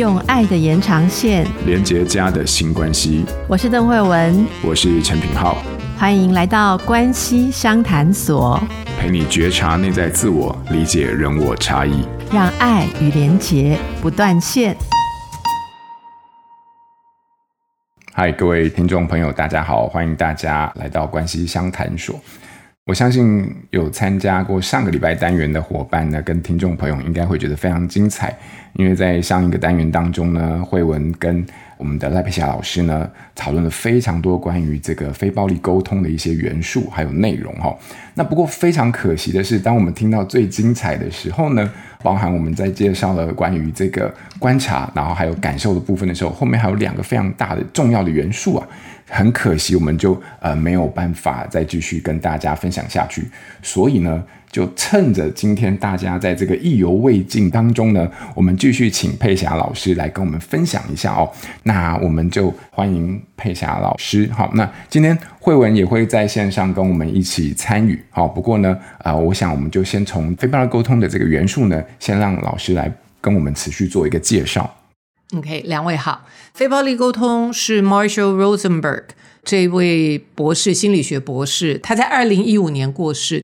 用爱的延长线连接家的新关系。我是邓慧文，我是陈品浩，欢迎来到关系相谈所，陪你觉察内在自我，理解人我差异，让爱与连结不断线。嗨，各位听众朋友，大家好，欢迎大家来到关系相谈所。我相信有参加过上个礼拜单元的伙伴呢，跟听众朋友应该会觉得非常精彩，因为在上一个单元当中呢，惠文跟我们的赖佩霞老师呢，讨论了非常多关于这个非暴力沟通的一些元素还有内容哈。那不过非常可惜的是，当我们听到最精彩的时候呢，包含我们在介绍了关于这个观察，然后还有感受的部分的时候，后面还有两个非常大的重要的元素啊。很可惜，我们就呃没有办法再继续跟大家分享下去。所以呢，就趁着今天大家在这个意犹未尽当中呢，我们继续请佩霞老师来跟我们分享一下哦。那我们就欢迎佩霞老师。好，那今天慧文也会在线上跟我们一起参与。好，不过呢，啊、我想我们就先从非暴力沟通的这个元素呢，先让老师来跟我们持续做一个介绍。OK，两位好。非暴力沟通是 Marshall Rosenberg 这位博士，心理学博士，他在二零一五年过世。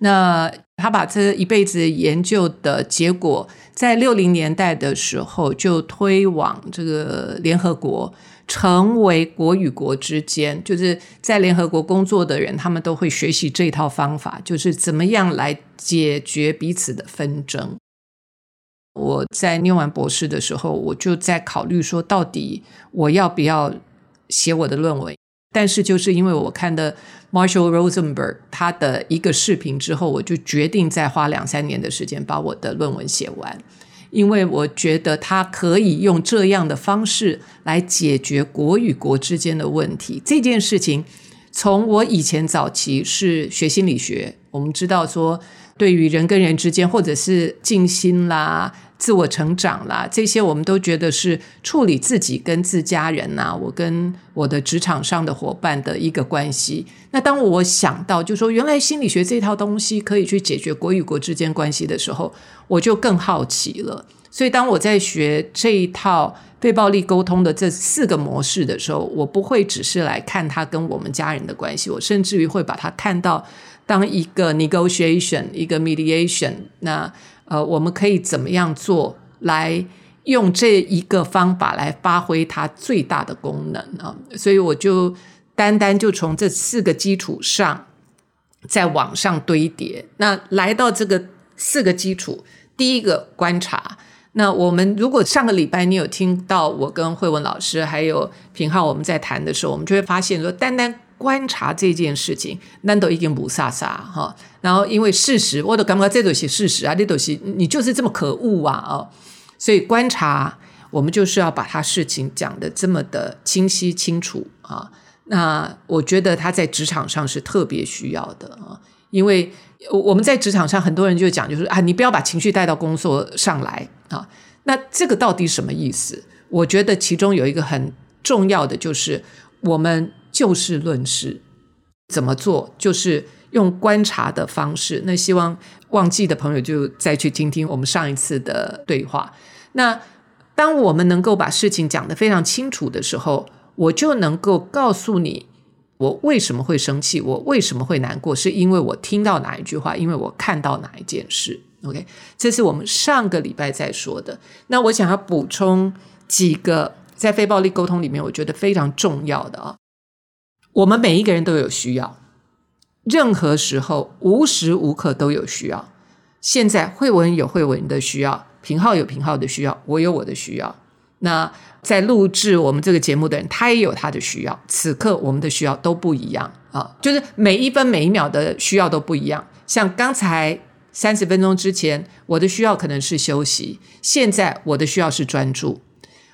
那他把这一辈子研究的结果，在六零年代的时候就推往这个联合国，成为国与国之间，就是在联合国工作的人，他们都会学习这套方法，就是怎么样来解决彼此的纷争。我在念完博士的时候，我就在考虑说，到底我要不要写我的论文？但是就是因为我看的 Marshall Rosenberg 他的一个视频之后，我就决定再花两三年的时间把我的论文写完，因为我觉得他可以用这样的方式来解决国与国之间的问题。这件事情从我以前早期是学心理学，我们知道说，对于人跟人之间，或者是静心啦。自我成长啦，这些我们都觉得是处理自己跟自家人呐、我跟我的职场上的伙伴的一个关系。那当我想到，就说原来心理学这套东西可以去解决国与国之间关系的时候，我就更好奇了。所以当我在学这一套非暴力沟通的这四个模式的时候，我不会只是来看它跟我们家人的关系，我甚至于会把它看到当一个 negotiation，一个 mediation。那呃，我们可以怎么样做来用这一个方法来发挥它最大的功能啊？所以我就单单就从这四个基础上再往上堆叠。那来到这个四个基础，第一个观察。那我们如果上个礼拜你有听到我跟惠文老师还有品浩我们在谈的时候，我们就会发现说，单单。观察这件事情，难道已经不飒飒哈？然后因为事实，我都感觉这都是事实啊，这都是你就是这么可恶啊哦！所以观察，我们就是要把他事情讲得这么的清晰清楚啊。那我觉得他在职场上是特别需要的啊，因为我们在职场上很多人就讲，就是啊，你不要把情绪带到工作上来啊。那这个到底什么意思？我觉得其中有一个很重要的就是我们。就事论事，怎么做？就是用观察的方式。那希望忘记的朋友就再去听听我们上一次的对话。那当我们能够把事情讲得非常清楚的时候，我就能够告诉你我为什么会生气，我为什么会难过，是因为我听到哪一句话，因为我看到哪一件事。OK，这是我们上个礼拜在说的。那我想要补充几个在非暴力沟通里面，我觉得非常重要的啊。我们每一个人都有需要，任何时候无时无刻都有需要。现在惠文有惠文的需要，品皓有品皓的需要，我有我的需要。那在录制我们这个节目的人，他也有他的需要。此刻我们的需要都不一样啊，就是每一分每一秒的需要都不一样。像刚才三十分钟之前，我的需要可能是休息；现在我的需要是专注，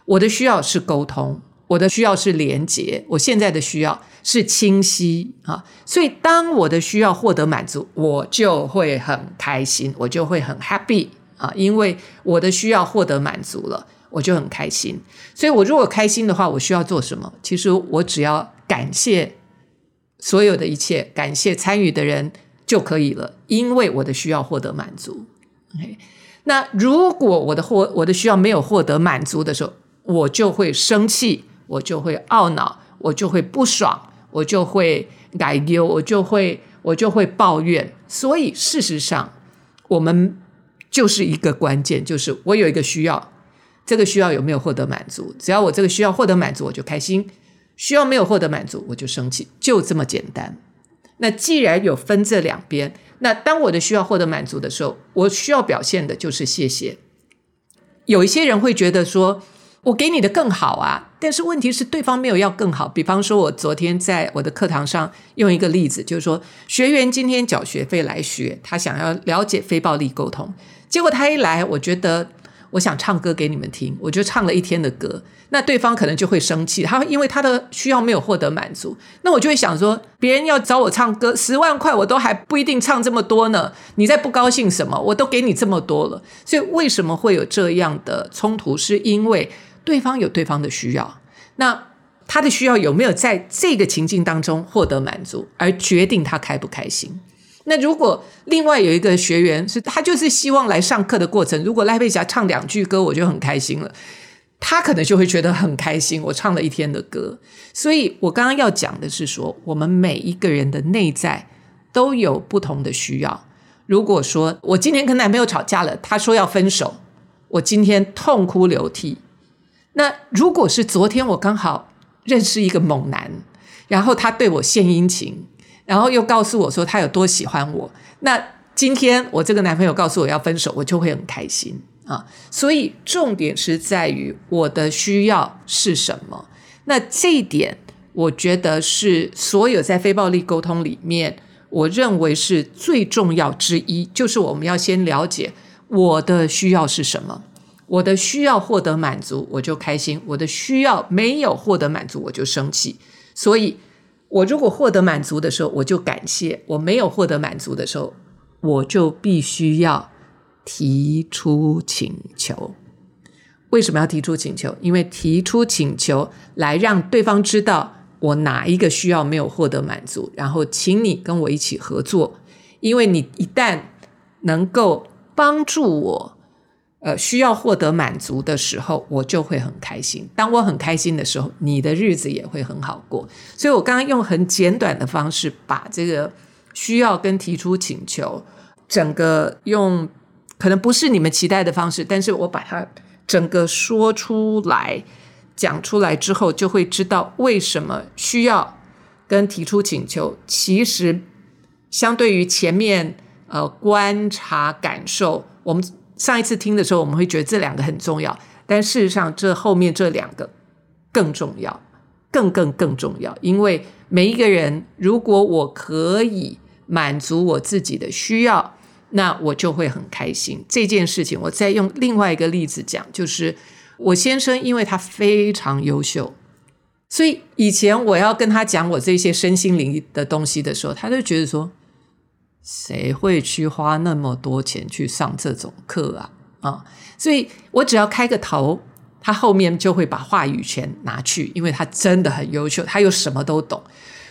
我的需要是沟通。我的需要是连接，我现在的需要是清晰啊，所以当我的需要获得满足，我就会很开心，我就会很 happy 啊，因为我的需要获得满足了，我就很开心。所以我如果开心的话，我需要做什么？其实我只要感谢所有的一切，感谢参与的人就可以了，因为我的需要获得满足。ok 那如果我的获我的需要没有获得满足的时候，我就会生气，我就会懊恼，我就会不爽，我就会改丢，我就会我就会抱怨。所以事实上，我们就是一个关键，就是我有一个需要，这个需要有没有获得满足？只要我这个需要获得满足，我就开心；需要没有获得满足，我就生气，就这么简单。那既然有分这两边。那当我的需要获得满足的时候，我需要表现的就是谢谢。有一些人会觉得说，我给你的更好啊，但是问题是对方没有要更好。比方说，我昨天在我的课堂上用一个例子，就是说，学员今天缴学费来学，他想要了解非暴力沟通，结果他一来，我觉得。我想唱歌给你们听，我就唱了一天的歌，那对方可能就会生气，他因为他的需要没有获得满足，那我就会想说，别人要找我唱歌，十万块我都还不一定唱这么多呢，你在不高兴什么？我都给你这么多了，所以为什么会有这样的冲突？是因为对方有对方的需要，那他的需要有没有在这个情境当中获得满足，而决定他开不开心？那如果另外有一个学员是他就是希望来上课的过程，如果赖佩霞唱两句歌，我就很开心了，他可能就会觉得很开心。我唱了一天的歌，所以我刚刚要讲的是说，我们每一个人的内在都有不同的需要。如果说我今天跟男朋友吵架了，他说要分手，我今天痛哭流涕。那如果是昨天我刚好认识一个猛男，然后他对我献殷勤。然后又告诉我说他有多喜欢我，那今天我这个男朋友告诉我要分手，我就会很开心啊。所以重点是在于我的需要是什么。那这一点，我觉得是所有在非暴力沟通里面，我认为是最重要之一，就是我们要先了解我的需要是什么。我的需要获得满足，我就开心；我的需要没有获得满足，我就生气。所以。我如果获得满足的时候，我就感谢；我没有获得满足的时候，我就必须要提出请求。为什么要提出请求？因为提出请求来让对方知道我哪一个需要没有获得满足，然后请你跟我一起合作。因为你一旦能够帮助我。呃，需要获得满足的时候，我就会很开心。当我很开心的时候，你的日子也会很好过。所以我刚刚用很简短的方式，把这个需要跟提出请求，整个用可能不是你们期待的方式，但是我把它整个说出来、讲出来之后，就会知道为什么需要跟提出请求，其实相对于前面呃观察感受，我们。上一次听的时候，我们会觉得这两个很重要，但事实上，这后面这两个更重要，更更更重要。因为每一个人，如果我可以满足我自己的需要，那我就会很开心。这件事情，我再用另外一个例子讲，就是我先生，因为他非常优秀，所以以前我要跟他讲我这些身心灵的东西的时候，他就觉得说。谁会去花那么多钱去上这种课啊？啊，所以我只要开个头，他后面就会把话语权拿去，因为他真的很优秀，他又什么都懂。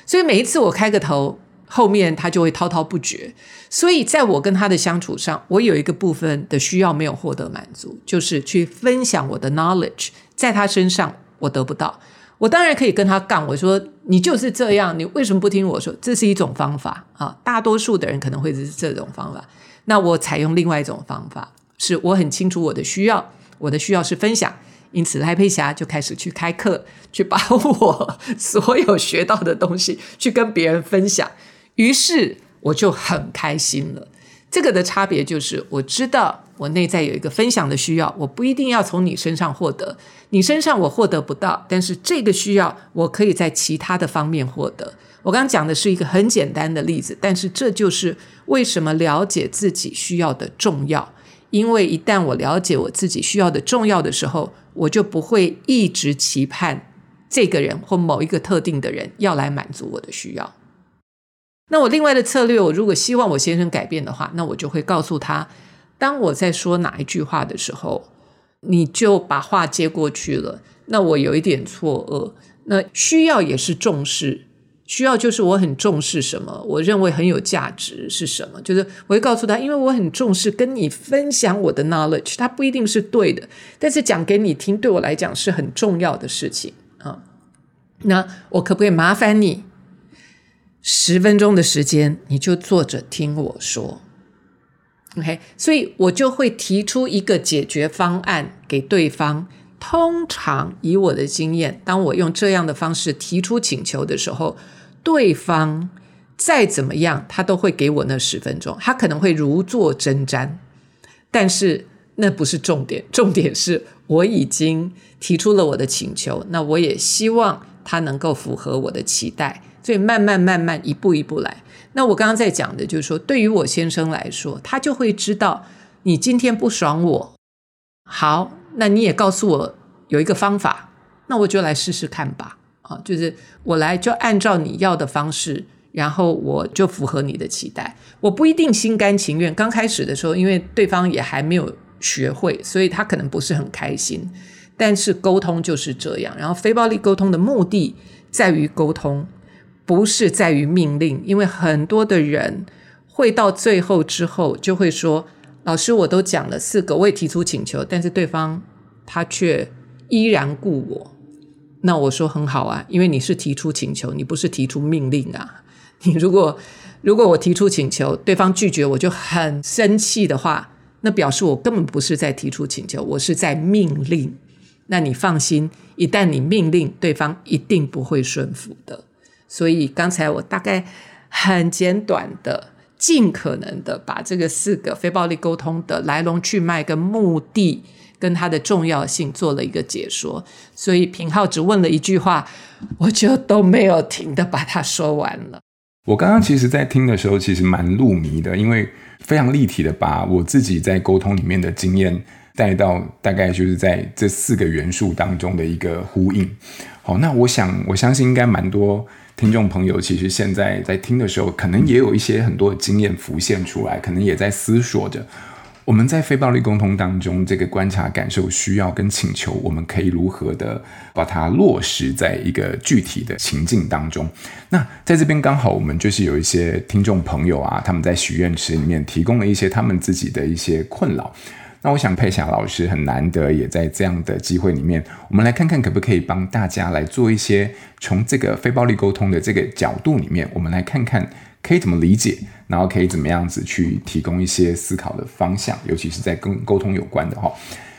所以每一次我开个头，后面他就会滔滔不绝。所以在我跟他的相处上，我有一个部分的需要没有获得满足，就是去分享我的 knowledge，在他身上我得不到。我当然可以跟他杠，我说你就是这样，你为什么不听我说？这是一种方法啊，大多数的人可能会是这种方法。那我采用另外一种方法，是我很清楚我的需要，我的需要是分享，因此赖佩霞就开始去开课，去把我所有学到的东西去跟别人分享，于是我就很开心了。这个的差别就是，我知道我内在有一个分享的需要，我不一定要从你身上获得，你身上我获得不到，但是这个需要我可以在其他的方面获得。我刚刚讲的是一个很简单的例子，但是这就是为什么了解自己需要的重要。因为一旦我了解我自己需要的重要的时候，我就不会一直期盼这个人或某一个特定的人要来满足我的需要。那我另外的策略，我如果希望我先生改变的话，那我就会告诉他，当我在说哪一句话的时候，你就把话接过去了。那我有一点错愕，那需要也是重视，需要就是我很重视什么，我认为很有价值是什么，就是我会告诉他，因为我很重视跟你分享我的 knowledge，它不一定是对的，但是讲给你听，对我来讲是很重要的事情啊。那我可不可以麻烦你十分钟的时间，你就坐着听我说？OK，所以我就会提出一个解决方案给对方。通常以我的经验，当我用这样的方式提出请求的时候，对方再怎么样，他都会给我那十分钟。他可能会如坐针毡，但是那不是重点。重点是我已经提出了我的请求，那我也希望他能够符合我的期待。所以慢慢慢慢一步一步来。那我刚刚在讲的就是说，对于我先生来说，他就会知道你今天不爽我，好。那你也告诉我有一个方法，那我就来试试看吧。啊，就是我来就按照你要的方式，然后我就符合你的期待。我不一定心甘情愿。刚开始的时候，因为对方也还没有学会，所以他可能不是很开心。但是沟通就是这样。然后非暴力沟通的目的在于沟通，不是在于命令。因为很多的人会到最后之后就会说。老师，我都讲了四个，我也提出请求，但是对方他却依然故我。那我说很好啊，因为你是提出请求，你不是提出命令啊。你如果如果我提出请求，对方拒绝，我就很生气的话，那表示我根本不是在提出请求，我是在命令。那你放心，一旦你命令，对方一定不会顺服的。所以刚才我大概很简短的。尽可能的把这个四个非暴力沟通的来龙去脉跟目的跟它的重要性做了一个解说，所以品浩只问了一句话，我就都没有停的把它说完了。我刚刚其实，在听的时候，其实蛮入迷的，因为非常立体的把我自己在沟通里面的经验带到大概就是在这四个元素当中的一个呼应。好，那我想我相信应该蛮多。听众朋友，其实现在在听的时候，可能也有一些很多的经验浮现出来，可能也在思索着，我们在非暴力沟通当中，这个观察、感受、需要跟请求，我们可以如何的把它落实在一个具体的情境当中。那在这边刚好，我们就是有一些听众朋友啊，他们在许愿池里面提供了一些他们自己的一些困扰。那我想佩霞老师很难得也在这样的机会里面，我们来看看可不可以帮大家来做一些从这个非暴力沟通的这个角度里面，我们来看看可以怎么理解，然后可以怎么样子去提供一些思考的方向，尤其是在跟沟通有关的哈。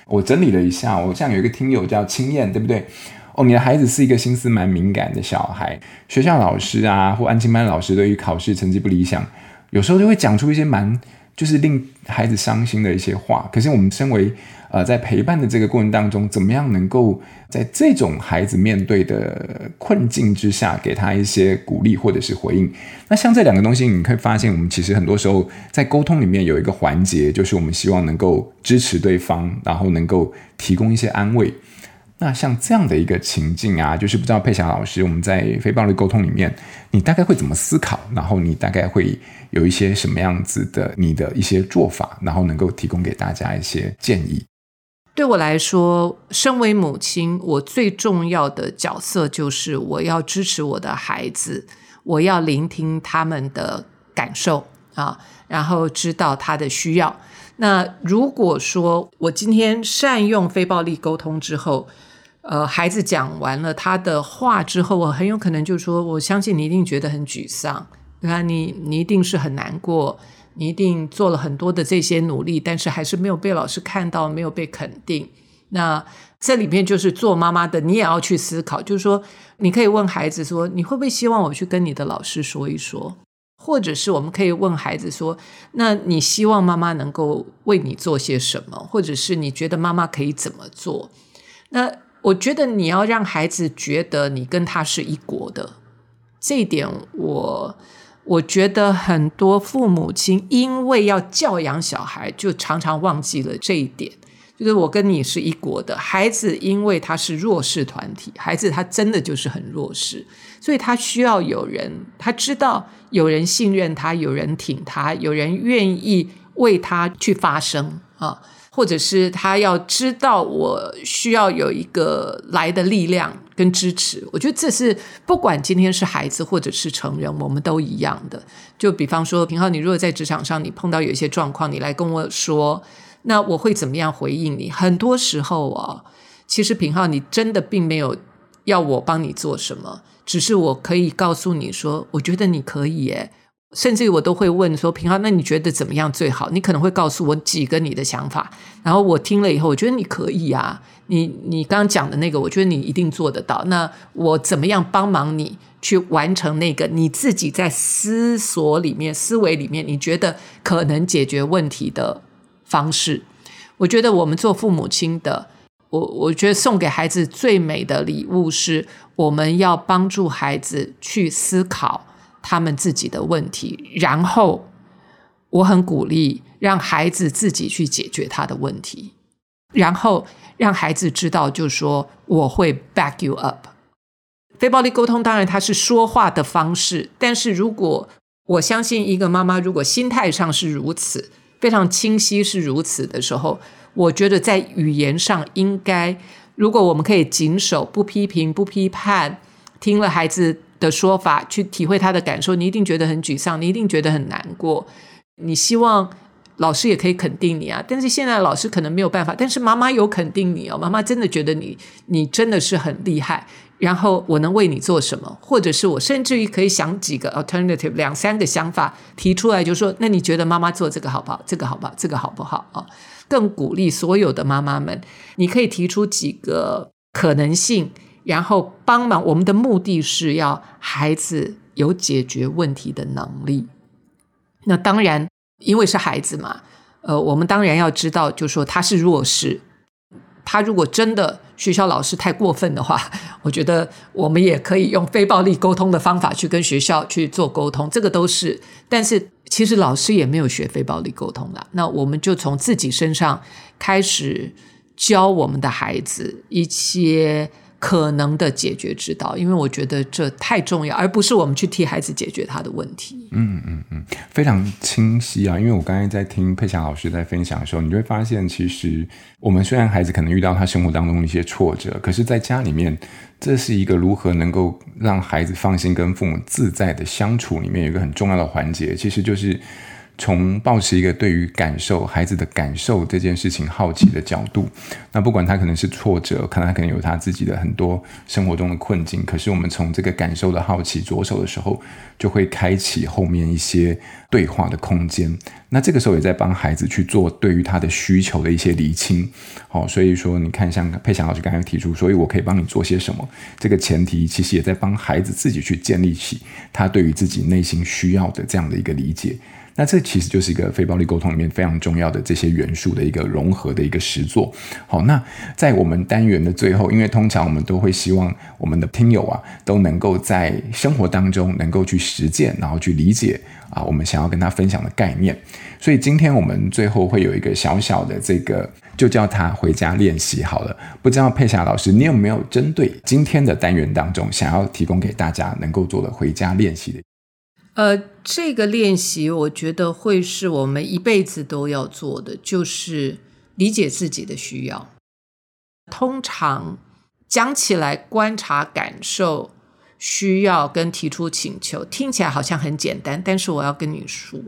我整理了一下，我像有一个听友叫青燕，对不对？哦，你的孩子是一个心思蛮敏感的小孩，学校老师啊或安亲班老师对于考试成绩不理想，有时候就会讲出一些蛮。就是令孩子伤心的一些话，可是我们身为呃在陪伴的这个过程当中，怎么样能够在这种孩子面对的困境之下，给他一些鼓励或者是回应？那像这两个东西，你可以发现，我们其实很多时候在沟通里面有一个环节，就是我们希望能够支持对方，然后能够提供一些安慰。那像这样的一个情境啊，就是不知道佩霞老师，我们在非暴力沟通里面，你大概会怎么思考？然后你大概会有一些什么样子的你的一些做法，然后能够提供给大家一些建议。对我来说，身为母亲，我最重要的角色就是我要支持我的孩子，我要聆听他们的感受啊，然后知道他的需要。那如果说我今天善用非暴力沟通之后，呃，孩子讲完了他的话之后，我很有可能就说，我相信你一定觉得很沮丧，对吧？你你一定是很难过，你一定做了很多的这些努力，但是还是没有被老师看到，没有被肯定。那这里面就是做妈妈的，你也要去思考，就是说，你可以问孩子说，你会不会希望我去跟你的老师说一说？或者是我们可以问孩子说：“那你希望妈妈能够为你做些什么？或者是你觉得妈妈可以怎么做？”那我觉得你要让孩子觉得你跟他是一国的，这一点我我觉得很多父母亲因为要教养小孩，就常常忘记了这一点。就是我跟你是一国的孩子，因为他是弱势团体，孩子他真的就是很弱势，所以他需要有人，他知道有人信任他，有人挺他，有人愿意为他去发声啊，或者是他要知道我需要有一个来的力量，跟支持。我觉得这是不管今天是孩子或者是成人，我们都一样的。就比方说，平浩，你如果在职场上你碰到有一些状况，你来跟我说，那我会怎么样回应你？很多时候啊，其实平浩，你真的并没有要我帮你做什么，只是我可以告诉你说，我觉得你可以耶。甚至于我都会问说：“平浩，那你觉得怎么样最好？”你可能会告诉我几个你的想法，然后我听了以后，我觉得你可以啊。你你刚刚讲的那个，我觉得你一定做得到。那我怎么样帮忙你去完成那个你自己在思索里面、思维里面，你觉得可能解决问题的方式？我觉得我们做父母亲的，我我觉得送给孩子最美的礼物是，我们要帮助孩子去思考。他们自己的问题，然后我很鼓励让孩子自己去解决他的问题，然后让孩子知道，就是说我会 back you up。非暴力沟通当然它是说话的方式，但是如果我相信一个妈妈如果心态上是如此，非常清晰是如此的时候，我觉得在语言上应该，如果我们可以谨守不批评、不批判，听了孩子。的说法去体会他的感受，你一定觉得很沮丧，你一定觉得很难过。你希望老师也可以肯定你啊，但是现在老师可能没有办法，但是妈妈有肯定你哦，妈妈真的觉得你你真的是很厉害。然后我能为你做什么，或者是我甚至于可以想几个 alternative 两三个想法提出来，就说那你觉得妈妈做这个好不好？这个好不好？这个好不好啊？更鼓励所有的妈妈们，你可以提出几个可能性。然后帮忙，我们的目的是要孩子有解决问题的能力。那当然，因为是孩子嘛，呃，我们当然要知道，就是说他是弱势。他如果真的学校老师太过分的话，我觉得我们也可以用非暴力沟通的方法去跟学校去做沟通，这个都是。但是其实老师也没有学非暴力沟通的，那我们就从自己身上开始教我们的孩子一些。可能的解决之道，因为我觉得这太重要，而不是我们去替孩子解决他的问题。嗯嗯嗯，非常清晰啊！因为我刚才在听佩霞老师在分享的时候，你就会发现，其实我们虽然孩子可能遇到他生活当中的一些挫折，可是在家里面，这是一个如何能够让孩子放心跟父母自在的相处里面有一个很重要的环节，其实就是。从保持一个对于感受孩子的感受这件事情好奇的角度，那不管他可能是挫折，可能他可能有他自己的很多生活中的困境，可是我们从这个感受的好奇着手的时候，就会开启后面一些对话的空间。那这个时候也在帮孩子去做对于他的需求的一些厘清。好，所以说你看，像佩祥老师刚才提出，所以我可以帮你做些什么？这个前提其实也在帮孩子自己去建立起他对于自己内心需要的这样的一个理解。那这其实就是一个非暴力沟通里面非常重要的这些元素的一个融合的一个实作。好，那在我们单元的最后，因为通常我们都会希望我们的听友啊都能够在生活当中能够去实践，然后去理解啊我们想要跟他分享的概念。所以今天我们最后会有一个小小的这个，就叫他回家练习好了。不知道佩霞老师，你有没有针对今天的单元当中想要提供给大家能够做的回家练习的？呃，这个练习我觉得会是我们一辈子都要做的，就是理解自己的需要。通常讲起来，观察、感受、需要跟提出请求，听起来好像很简单，但是我要跟你说，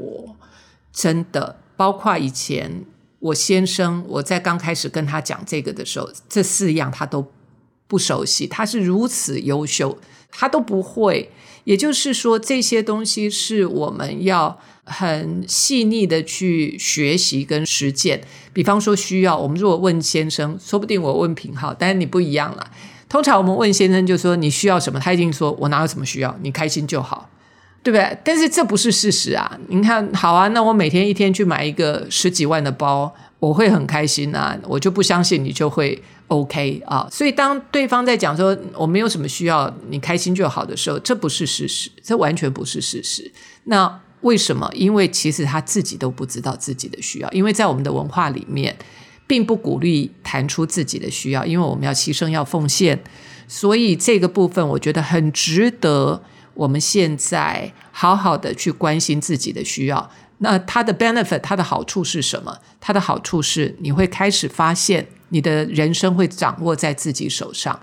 真的，包括以前我先生，我在刚开始跟他讲这个的时候，这四样他都不熟悉，他是如此优秀，他都不会。也就是说，这些东西是我们要很细腻的去学习跟实践。比方说，需要我们如果问先生，说不定我问平浩，但是你不一样了。通常我们问先生，就说你需要什么，他一定说我哪有什么需要，你开心就好，对不对？但是这不是事实啊！你看，好啊，那我每天一天去买一个十几万的包，我会很开心啊，我就不相信你就会。OK 啊，所以当对方在讲说我没有什么需要，你开心就好的时候，这不是事实，这完全不是事实。那为什么？因为其实他自己都不知道自己的需要，因为在我们的文化里面，并不鼓励谈出自己的需要，因为我们要牺牲、要奉献。所以这个部分，我觉得很值得我们现在好好的去关心自己的需要。那它的 benefit，它的好处是什么？它的好处是你会开始发现。你的人生会掌握在自己手上，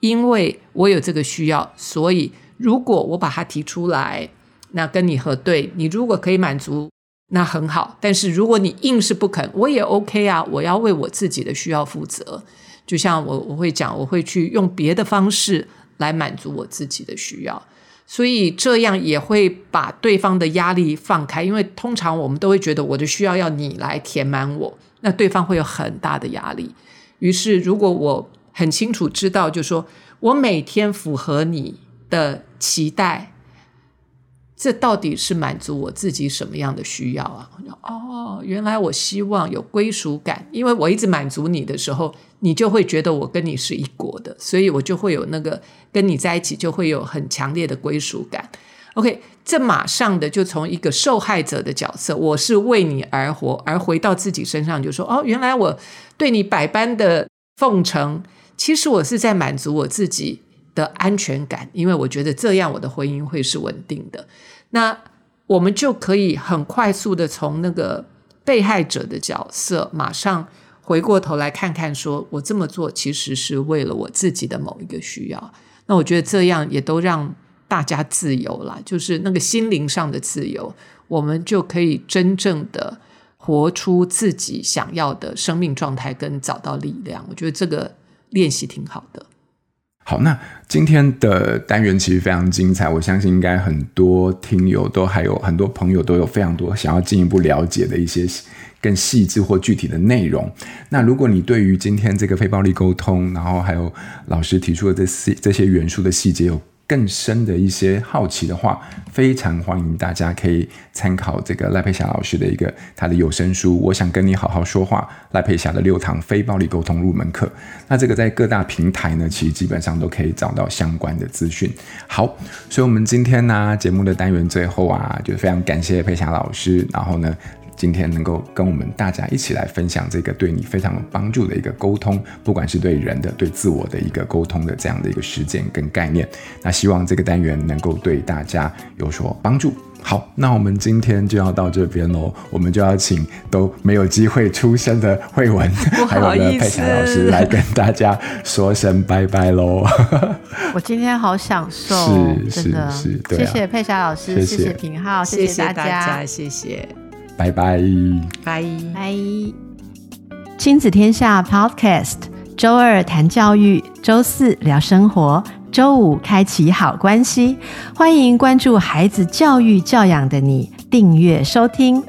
因为我有这个需要，所以如果我把它提出来，那跟你核对，你如果可以满足，那很好。但是如果你硬是不肯，我也 OK 啊，我要为我自己的需要负责。就像我我会讲，我会去用别的方式来满足我自己的需要。所以这样也会把对方的压力放开，因为通常我们都会觉得我的需要要你来填满我，那对方会有很大的压力。于是，如果我很清楚知道，就说我每天符合你的期待，这到底是满足我自己什么样的需要啊？哦，原来我希望有归属感，因为我一直满足你的时候。你就会觉得我跟你是一国的，所以我就会有那个跟你在一起就会有很强烈的归属感。OK，这马上的就从一个受害者的角色，我是为你而活，而回到自己身上，就说哦，原来我对你百般的奉承，其实我是在满足我自己的安全感，因为我觉得这样我的婚姻会是稳定的。那我们就可以很快速的从那个被害者的角色马上。回过头来看看说，说我这么做其实是为了我自己的某一个需要。那我觉得这样也都让大家自由了，就是那个心灵上的自由，我们就可以真正的活出自己想要的生命状态，跟找到力量。我觉得这个练习挺好的。好，那今天的单元其实非常精彩，我相信应该很多听友都还有很多朋友都有非常多想要进一步了解的一些。更细致或具体的内容。那如果你对于今天这个非暴力沟通，然后还有老师提出的这些这些元素的细节有更深的一些好奇的话，非常欢迎大家可以参考这个赖佩霞老师的一个他的有声书。我想跟你好好说话，赖佩霞的六堂非暴力沟通入门课。那这个在各大平台呢，其实基本上都可以找到相关的资讯。好，所以我们今天呢，节目的单元最后啊，就非常感谢佩霞老师，然后呢。今天能够跟我们大家一起来分享这个对你非常有帮助的一个沟通，不管是对人的、对自我的一个沟通的这样的一个实践跟概念。那希望这个单元能够对大家有所帮助。好，那我们今天就要到这边喽，我们就要请都没有机会出声的慧文，还有呢佩霞老师来跟大家说声拜拜喽。我今天好享受，是是是，对啊，谢谢佩霞老师，谢谢平浩，谢谢大家，谢谢。拜拜，拜拜。亲子天下 Podcast，周二谈教育，周四聊生活，周五开启好关系。欢迎关注孩子教育教养的你，订阅收听。